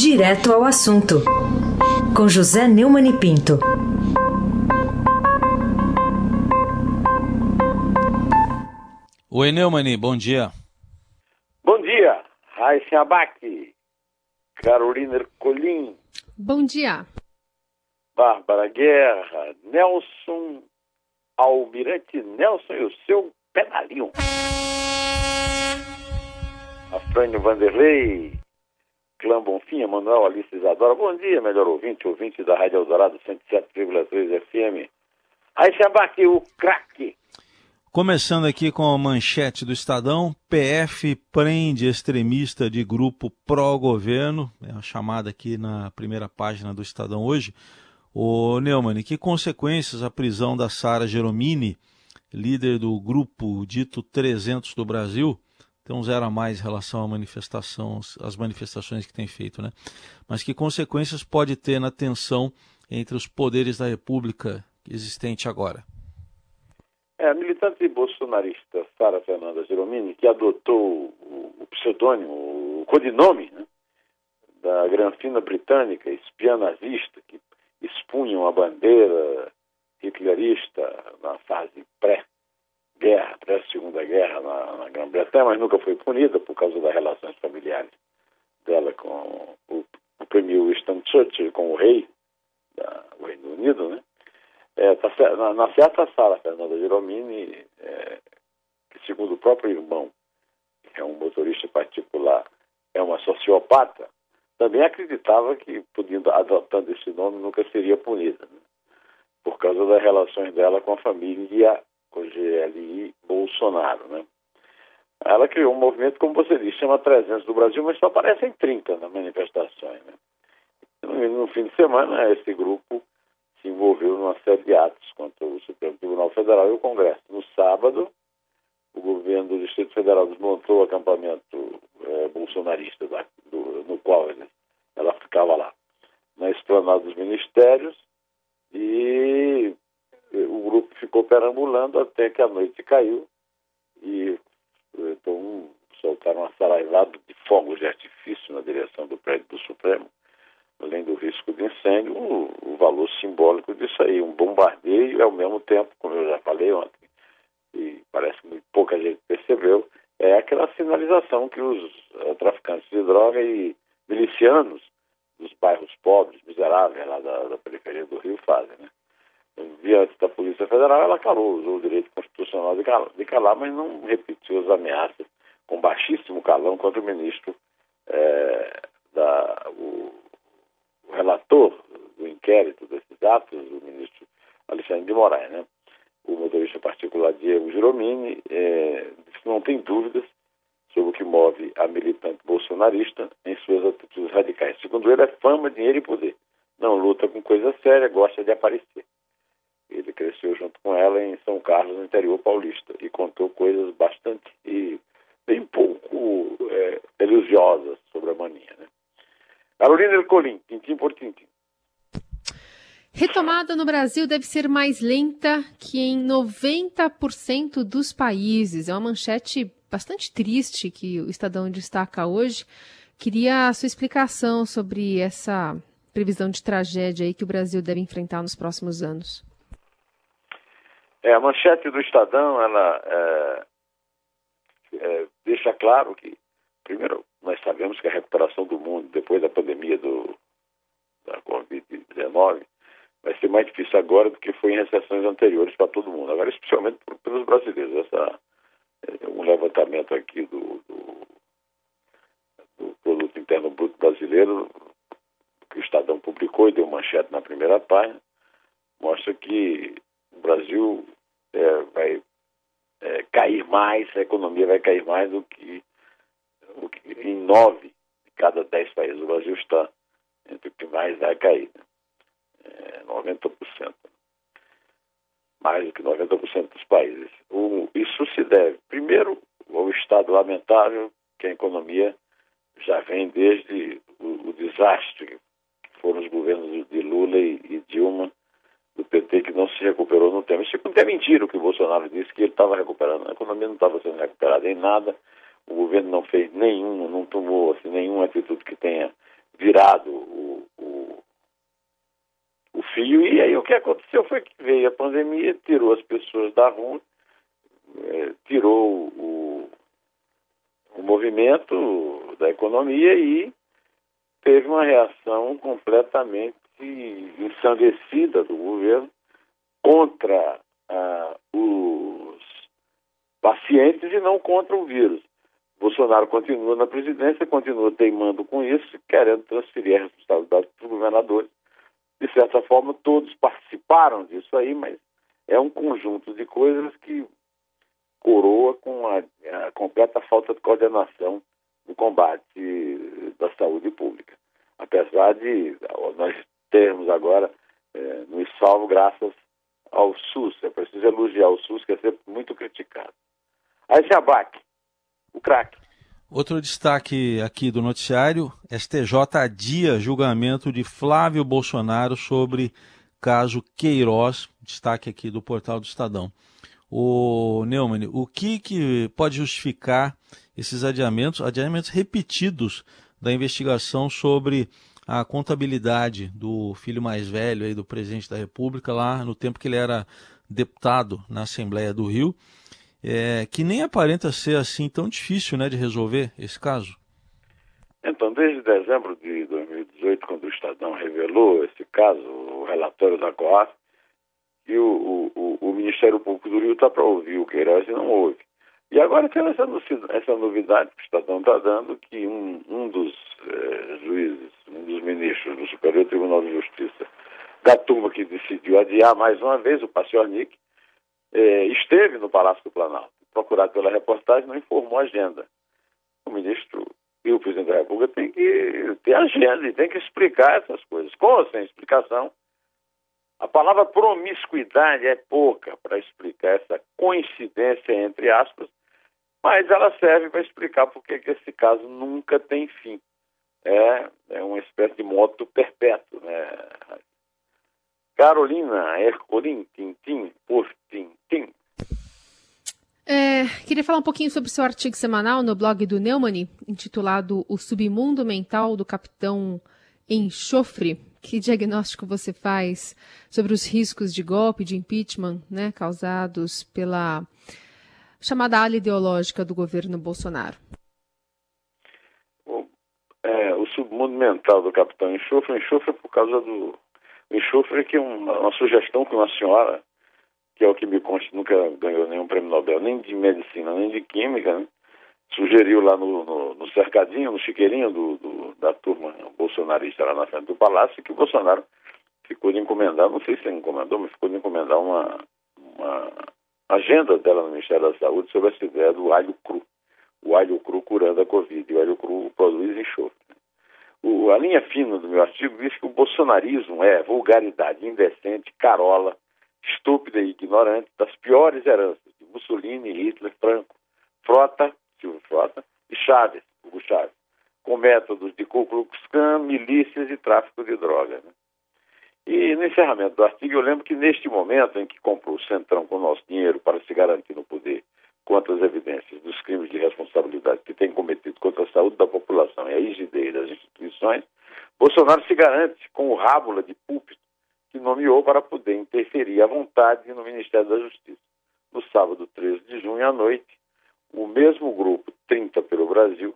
Direto ao assunto, com José Neumann e Pinto. Oi, Neumani, bom dia. Bom dia, Raíssa Abac, Carolina Ercolim. Bom dia. Bárbara Guerra, Nelson, Almirante Nelson e o seu pedalinho. Afrânio Vanderlei, Clã Bonfim, Manuel Alice Isadora. Bom dia, melhor ouvinte, ouvinte da Rádio Eldorado 107,3 FM. Aí se abaque o craque. Começando aqui com a manchete do Estadão, PF prende extremista de grupo pró-governo, é a chamada aqui na primeira página do Estadão hoje. O Neumann, que consequências a prisão da Sara Geromini, líder do grupo dito 300 do Brasil, um zero a mais em relação à manifestação, às manifestações que tem feito, né? Mas que consequências pode ter na tensão entre os poderes da República existente agora? É, a militante bolsonarista Sara Fernanda Giromini, que adotou o, o pseudônimo, o codinome né, da granfina britânica, espiã nazista, que expunham a bandeira hitlerista na fase pré guerra, pré-segunda guerra na, na Grã-Bretanha, mas nunca foi punida por causa das relações familiares dela com o, o premier Winston Churchill, com o rei do Reino Unido, né? É, tá, na, na, certa sala, Fernanda Giromini, é, que segundo o próprio irmão, que é um motorista particular, é uma sociopata, também acreditava que, podendo, adotando esse nome, nunca seria punida, né? por causa das relações dela com a família GLI Bolsonaro, né? Ela criou um movimento, como você disse, chama 300 do Brasil, mas só aparecem 30 nas manifestações, né? No, no fim de semana, esse grupo se envolveu numa série de atos contra o Supremo Tribunal Federal e o Congresso. No sábado, o governo do Distrito Federal desmontou o acampamento é, bolsonarista, da, do, no qual ela ficava lá, na esplanada dos ministérios, e grupo ficou perambulando até que a noite caiu e então soltaram uma saraivada de fogos de artifício na direção do prédio do Supremo, além do risco de incêndio, o, o valor simbólico disso aí, um bombardeio e ao mesmo tempo, como eu já falei ontem, e parece que pouca gente percebeu, é aquela sinalização que os uh, traficantes de droga e milicianos dos bairros pobres, miseráveis lá da, da periferia do Rio fazem, né? Diante da Polícia Federal, ela calou, usou o direito constitucional de calar, de calar, mas não repetiu as ameaças com baixíssimo calão contra o ministro, é, da, o, o, relator do inquérito desses atos, o ministro Alexandre de Moraes. Né? O motorista particular Diego Giromini é, disse que não tem dúvidas sobre o que move a militante bolsonarista em suas atitudes radicais. Segundo ele, é fama, dinheiro e poder. Não luta com coisa séria, gosta de aparecer. Ele cresceu junto com ela em São Carlos, no interior paulista, e contou coisas bastante e bem pouco é, elogiosas sobre a mania. Né? Carolina Ercolim, tintim por tintim. Retomada no Brasil deve ser mais lenta que em 90% dos países. É uma manchete bastante triste que o Estadão destaca hoje. Queria a sua explicação sobre essa previsão de tragédia aí que o Brasil deve enfrentar nos próximos anos. É, a manchete do Estadão, ela é, é, deixa claro que, primeiro, nós sabemos que a recuperação do mundo depois da pandemia do, da Covid-19 vai ser mais difícil agora do que foi em recessões anteriores para todo mundo. Agora, especialmente pelos brasileiros. Essa, é, um levantamento aqui do, do, do Produto Interno Bruto Brasileiro, que o Estadão publicou e deu manchete na primeira página, mostra que o Brasil é, vai é, cair mais, a economia vai cair mais do que, do que em nove de cada dez países. O Brasil está entre o que mais vai cair, né? é, 90%. Mais do que 90% dos países. O, isso se deve, primeiro, ao estado lamentável que a economia já vem desde o, o desastre que foram os governos de Lula e, e Dilma do PT que não se recuperou no tempo. Isso é mentira o que o Bolsonaro disse, que ele estava recuperando. A economia não estava sendo recuperada em nada, o governo não fez nenhum, não tomou assim, nenhuma atitude que tenha virado o, o, o fio. E aí o que aconteceu foi que veio a pandemia, tirou as pessoas da rua, é, tirou o, o movimento da economia e teve uma reação completamente ensandecida do governo contra ah, os pacientes e não contra o vírus. Bolsonaro continua na presidência, continua teimando com isso, querendo transferir a responsabilidade para os governadores. De certa forma, todos participaram disso aí, mas é um conjunto de coisas que coroa com a, a completa falta de coordenação no combate da saúde pública. Apesar de nós termos agora é, nos salvo graças ao SUS. É preciso elogiar o SUS, que é sempre muito criticado. Se abaque, o craque. Outro destaque aqui do noticiário: STJ adia julgamento de Flávio Bolsonaro sobre caso Queiroz, destaque aqui do portal do Estadão. O Neumann, o que, que pode justificar esses adiamentos, adiamentos repetidos da investigação sobre a contabilidade do filho mais velho aí do presidente da República lá no tempo que ele era deputado na Assembleia do Rio, é, que nem aparenta ser assim tão difícil né, de resolver esse caso? Então, desde dezembro de 2018, quando o Estadão revelou esse caso, o relatório da COAF, e o, o, o Ministério Público do Rio está para ouvir o Queiroz e não ouve. E agora tem essa, essa novidade que o Estadão está dando, que um, um dos eh, juízes, um dos ministros do Superior Tribunal de Justiça, da turma que decidiu adiar mais uma vez o Paciornik, eh, esteve no Palácio do Planalto. Procurado pela reportagem, não informou a agenda. O ministro e o presidente da República têm que ter agenda e têm que explicar essas coisas. Com ou sem explicação, a palavra promiscuidade é pouca para explicar essa coincidência, entre aspas, mas ela serve para explicar por que esse caso nunca tem fim. É, é uma espécie de moto perpétuo. Carolina Ercolim, Tintim, por Tintim. É, queria falar um pouquinho sobre o seu artigo semanal no blog do Neumann, intitulado O Submundo Mental do Capitão Enxofre. Que diagnóstico você faz sobre os riscos de golpe, de impeachment, né, causados pela chamada ala ideológica do governo Bolsonaro? O, é, o submundo mental do capitão Enxofre, enxofre é por causa do. Enxofre que uma, uma sugestão que uma senhora, que é o que me consta, nunca ganhou nenhum prêmio Nobel, nem de medicina, nem de química, né? sugeriu lá no, no, no, cercadinho, no chiqueirinho do, do, da turma bolsonarista lá na frente do palácio, que o Bolsonaro ficou de encomendar, não sei se ele encomendou, mas ficou de encomendar uma, uma agenda dela no Ministério da Saúde sobre essa ideia do alho cru. O alho cru curando a Covid. E o alho cru produz enxofre. O, a linha fina do meu artigo diz que o bolsonarismo é vulgaridade indecente, carola, estúpida e ignorante das piores heranças de Mussolini, Hitler, Franco, Frota, Silvio Frota e Chaves, Hugo Chaves, com métodos de Ku Klux Klan, milícias e tráfico de drogas. Né? E no encerramento do artigo, eu lembro que neste momento em que comprou o Centrão com o nosso dinheiro para se garantir no poder contra as evidências dos crimes de responsabilidade que tem cometido contra a saúde da população e a rigidez das instituições, Bolsonaro se garante com o rábula de púlpito que nomeou para poder interferir à vontade no Ministério da Justiça. No sábado 13 de junho à noite, o mesmo grupo, 30 pelo Brasil,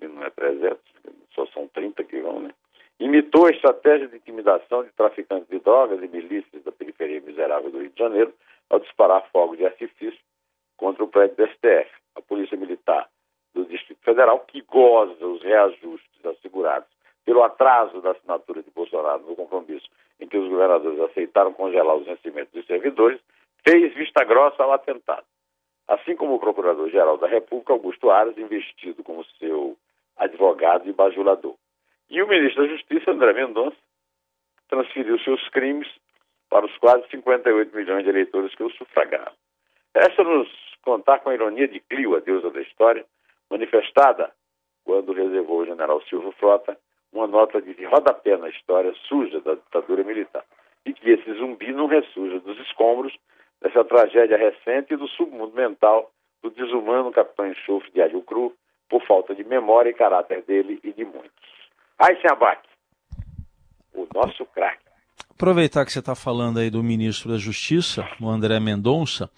que não é 300, só são 30 que vão, né? imitou a estratégia de intimidação de traficantes de drogas e milícias da periferia miserável do Rio de Janeiro ao disparar fogo de artifício contra o prédio do STF. A Polícia Militar do Distrito Federal, que goza os reajustes assegurados pelo atraso da assinatura de Bolsonaro no compromisso em que os governadores aceitaram congelar os vencimentos dos servidores, fez vista grossa ao atentado. Assim como o Procurador-Geral da República, Augusto Aras, investido como seu advogado e bajulador. E o ministro da Justiça, André Mendonça, transferiu seus crimes para os quase 58 milhões de eleitores que o sufragaram. Essa nos contar com a ironia de Clio, a deusa da história, manifestada quando reservou o general Silvio Frota uma nota de rodapé na história suja da ditadura militar. E que esse zumbi não ressurja dos escombros dessa tragédia recente e do submundo mental do desumano capitão enxofre de Alho Cru, por falta de memória e caráter dele e de muitos. Aí abate. O nosso craque. Aproveitar que você está falando aí do ministro da Justiça, o André Mendonça,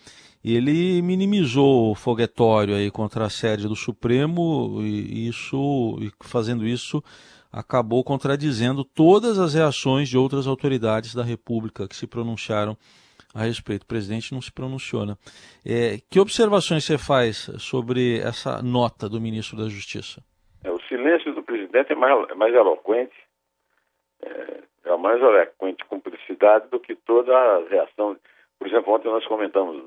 ele minimizou o foguetório aí contra a sede do Supremo e isso, fazendo isso, acabou contradizendo todas as reações de outras autoridades da República que se pronunciaram a respeito. O presidente não se pronunciou. Né? É, que observações você faz sobre essa nota do ministro da Justiça? É, o silêncio do presidente é mais, é mais eloquente, é, é mais eloquente cumplicidade do que toda a reação. Por exemplo, ontem nós comentamos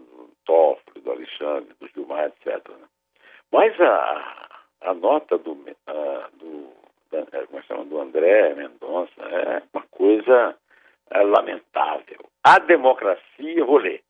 Toffoli, do Alexandre, do Gilmar, etc. Né? Mas a, a nota do, a, do é, como é chama, do André Mendonça, é uma coisa é, lamentável. A democracia, vou ler,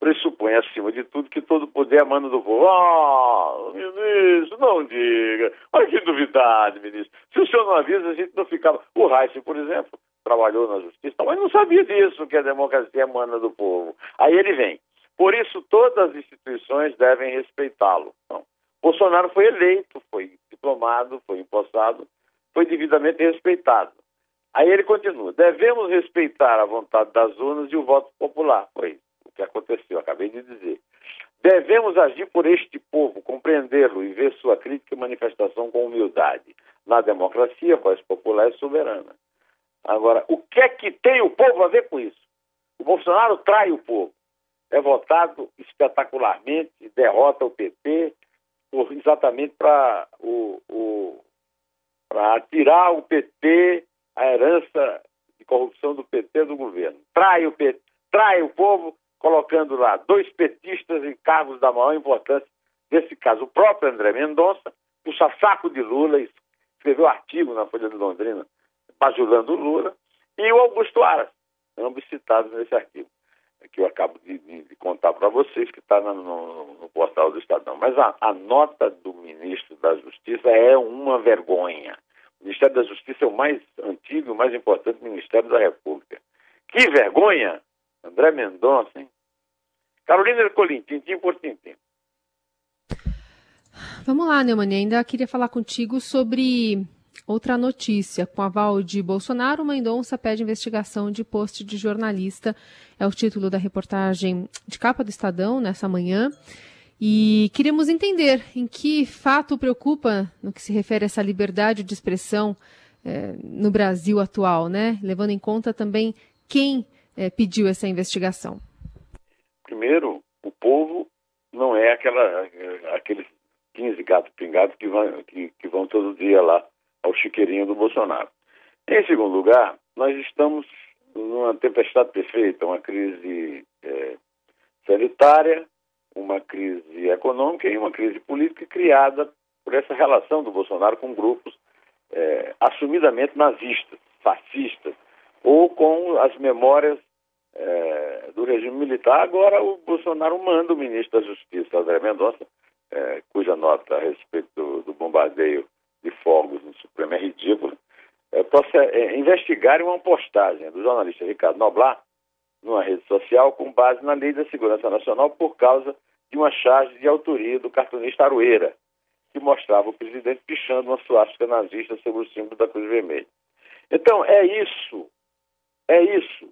pressupõe, acima de tudo, que todo poder é mano do povo. Ah, ministro, não diga. Olha que duvidade, ministro. Se o senhor não avisa, a gente não ficava. O Reich, por exemplo, trabalhou na justiça, mas não sabia disso, que a democracia é mana do povo. Aí ele vem. Por isso, todas as instituições devem respeitá-lo. Então, Bolsonaro foi eleito, foi diplomado, foi empossado foi devidamente respeitado. Aí ele continua: devemos respeitar a vontade das urnas e o voto popular. Foi o que aconteceu, acabei de dizer. Devemos agir por este povo, compreendê-lo e ver sua crítica e manifestação com humildade. Na democracia, a voz popular é soberana. Agora, o que é que tem o povo a ver com isso? O Bolsonaro trai o povo. É votado espetacularmente, derrota o PT, por, exatamente para o, o, tirar o PT, a herança de corrupção do PT do governo. Trai o, PT, trai o povo, colocando lá dois petistas em cargos da maior importância, nesse caso o próprio André Mendonça, puxa saco de Lula, escreveu artigo na Folha de Londrina, bajulando Lula, e o Augusto Aras, ambos citados nesse artigo, que eu acabo de, de, de contar para vocês, que está no, no, no, portal do Estadão. Mas a, a nota do ministro da Justiça é uma vergonha. O Ministério da Justiça é o mais antigo e o mais importante Ministério da República. Que vergonha! André Mendonça, hein? Carolina Ercolim, tintim por tintim. Vamos lá, Neumann. Ainda queria falar contigo sobre outra notícia. Com aval de Bolsonaro, Mendonça pede investigação de post de jornalista. É o título da reportagem de capa do Estadão nessa manhã. E queremos entender em que fato preocupa no que se refere a essa liberdade de expressão é, no Brasil atual, né? Levando em conta também quem é, pediu essa investigação. Primeiro, o povo não é aquela, aqueles 15 gatos pingados que vão, que, que vão todo dia lá ao chiqueirinho do Bolsonaro. Em segundo lugar, nós estamos numa tempestade perfeita, uma crise é, sanitária, uma crise econômica e uma crise política criada por essa relação do Bolsonaro com grupos é, assumidamente nazistas, fascistas, ou com as memórias é, do regime militar. Agora o Bolsonaro manda o ministro da Justiça, André Mendonça, é, cuja nota a respeito do, do, bombardeio de fogos no Supremo é ridícula, é, é, investigar uma postagem do jornalista Ricardo Noblar numa rede social com base na Lei da Segurança Nacional por causa de uma charge de autoria do cartunista Aroeira, que mostrava o presidente pichando uma suástica nazista sobre o símbolo da Cruz Vermelha. Então, é isso, é isso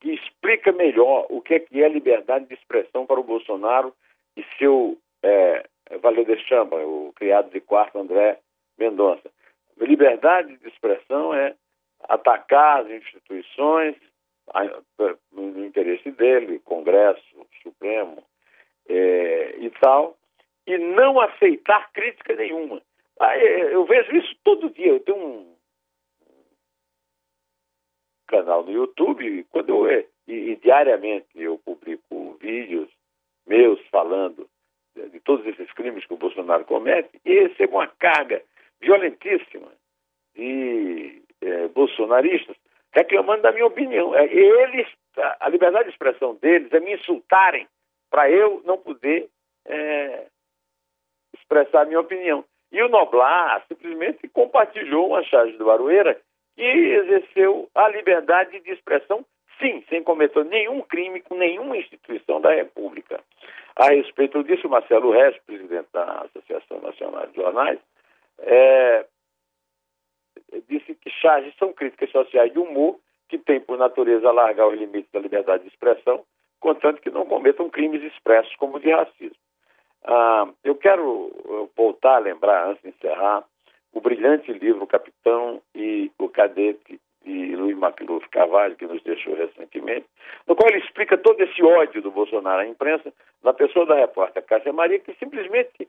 que explica melhor o que é, que é liberdade de expressão para o Bolsonaro e seu é, Valer de Chamba, o criado de quarto André Mendonça. Liberdade de expressão é atacar as instituições, no interesse dele, Congresso, Supremo é, e tal, e não aceitar crítica nenhuma. Ah, é, eu vejo isso todo dia. Eu tenho um canal no YouTube, quando eu, é, e, e diariamente eu publico vídeos meus falando de, de todos esses crimes que o Bolsonaro comete, e recebo uma carga violentíssima de é, bolsonaristas reclamando da minha opinião. É, eles, a liberdade de expressão deles é me insultarem para eu não poder é, expressar a minha opinião. E o Noblar simplesmente compartilhou uma charge do Barueira que exerceu a liberdade de expressão, sim, sem cometer nenhum crime com nenhuma instituição da República. A respeito disso, Marcelo Reis, presidente da Associação Nacional de Jornais, é, disse que charges são críticas sociais de humor que têm por natureza alargar os limites da liberdade de expressão, contanto que não cometam crimes expressos como o de racismo. Ah, eu quero voltar a lembrar, antes de encerrar, o brilhante livro Capitão e o Cadete de Luiz Macluf Carvalho, que nos deixou recentemente, no qual ele explica todo esse ódio do Bolsonaro à imprensa, na pessoa da repórter Cássia Maria, que simplesmente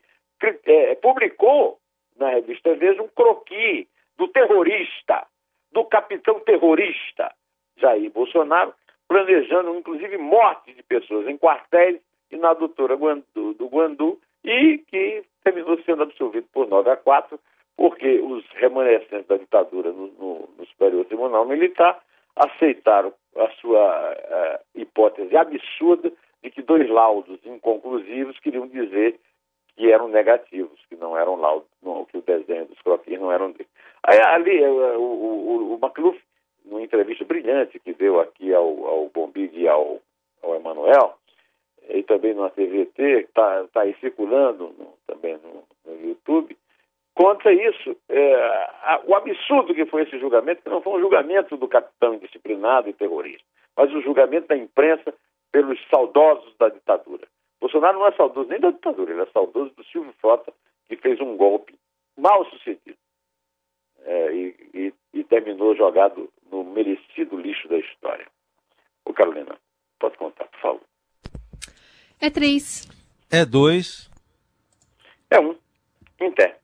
é, publicou na revista. Veja um croqui do terrorista, do capitão terrorista Jair Bolsonaro, planejando inclusive mortes de pessoas em quartéis e na doutora Guandu, do Guandu, e que terminou sendo absolvido por 9 a 4, porque os remanescentes da ditadura no, no, no Superior Tribunal Militar aceitaram a sua uh, hipótese absurda de que dois laudos inconclusivos queriam dizer que eram negativos, que não eram laudos, não, que o desenho dos croquis não eram dele. Aí ali uh, o, o, o McLuff, numa entrevista brilhante que deu aqui ao, ao Bombig e ao, ao Emanuel, e também numa TVT, está tá aí circulando no, também no, no, YouTube, contra isso, é, a, o absurdo que foi esse julgamento, que não foi um julgamento do capitão indisciplinado e terrorista, mas um julgamento da imprensa pelos saudosos da ditadura. Bolsonaro não é saudoso nem da ditadura, ele é saudoso do Silvio Frota, que fez um golpe mal sucedido é, e, e, e terminou jogado no merecido lixo da história. O Carolina, pode contar, por favor. É três. É dois. É um. Em pé.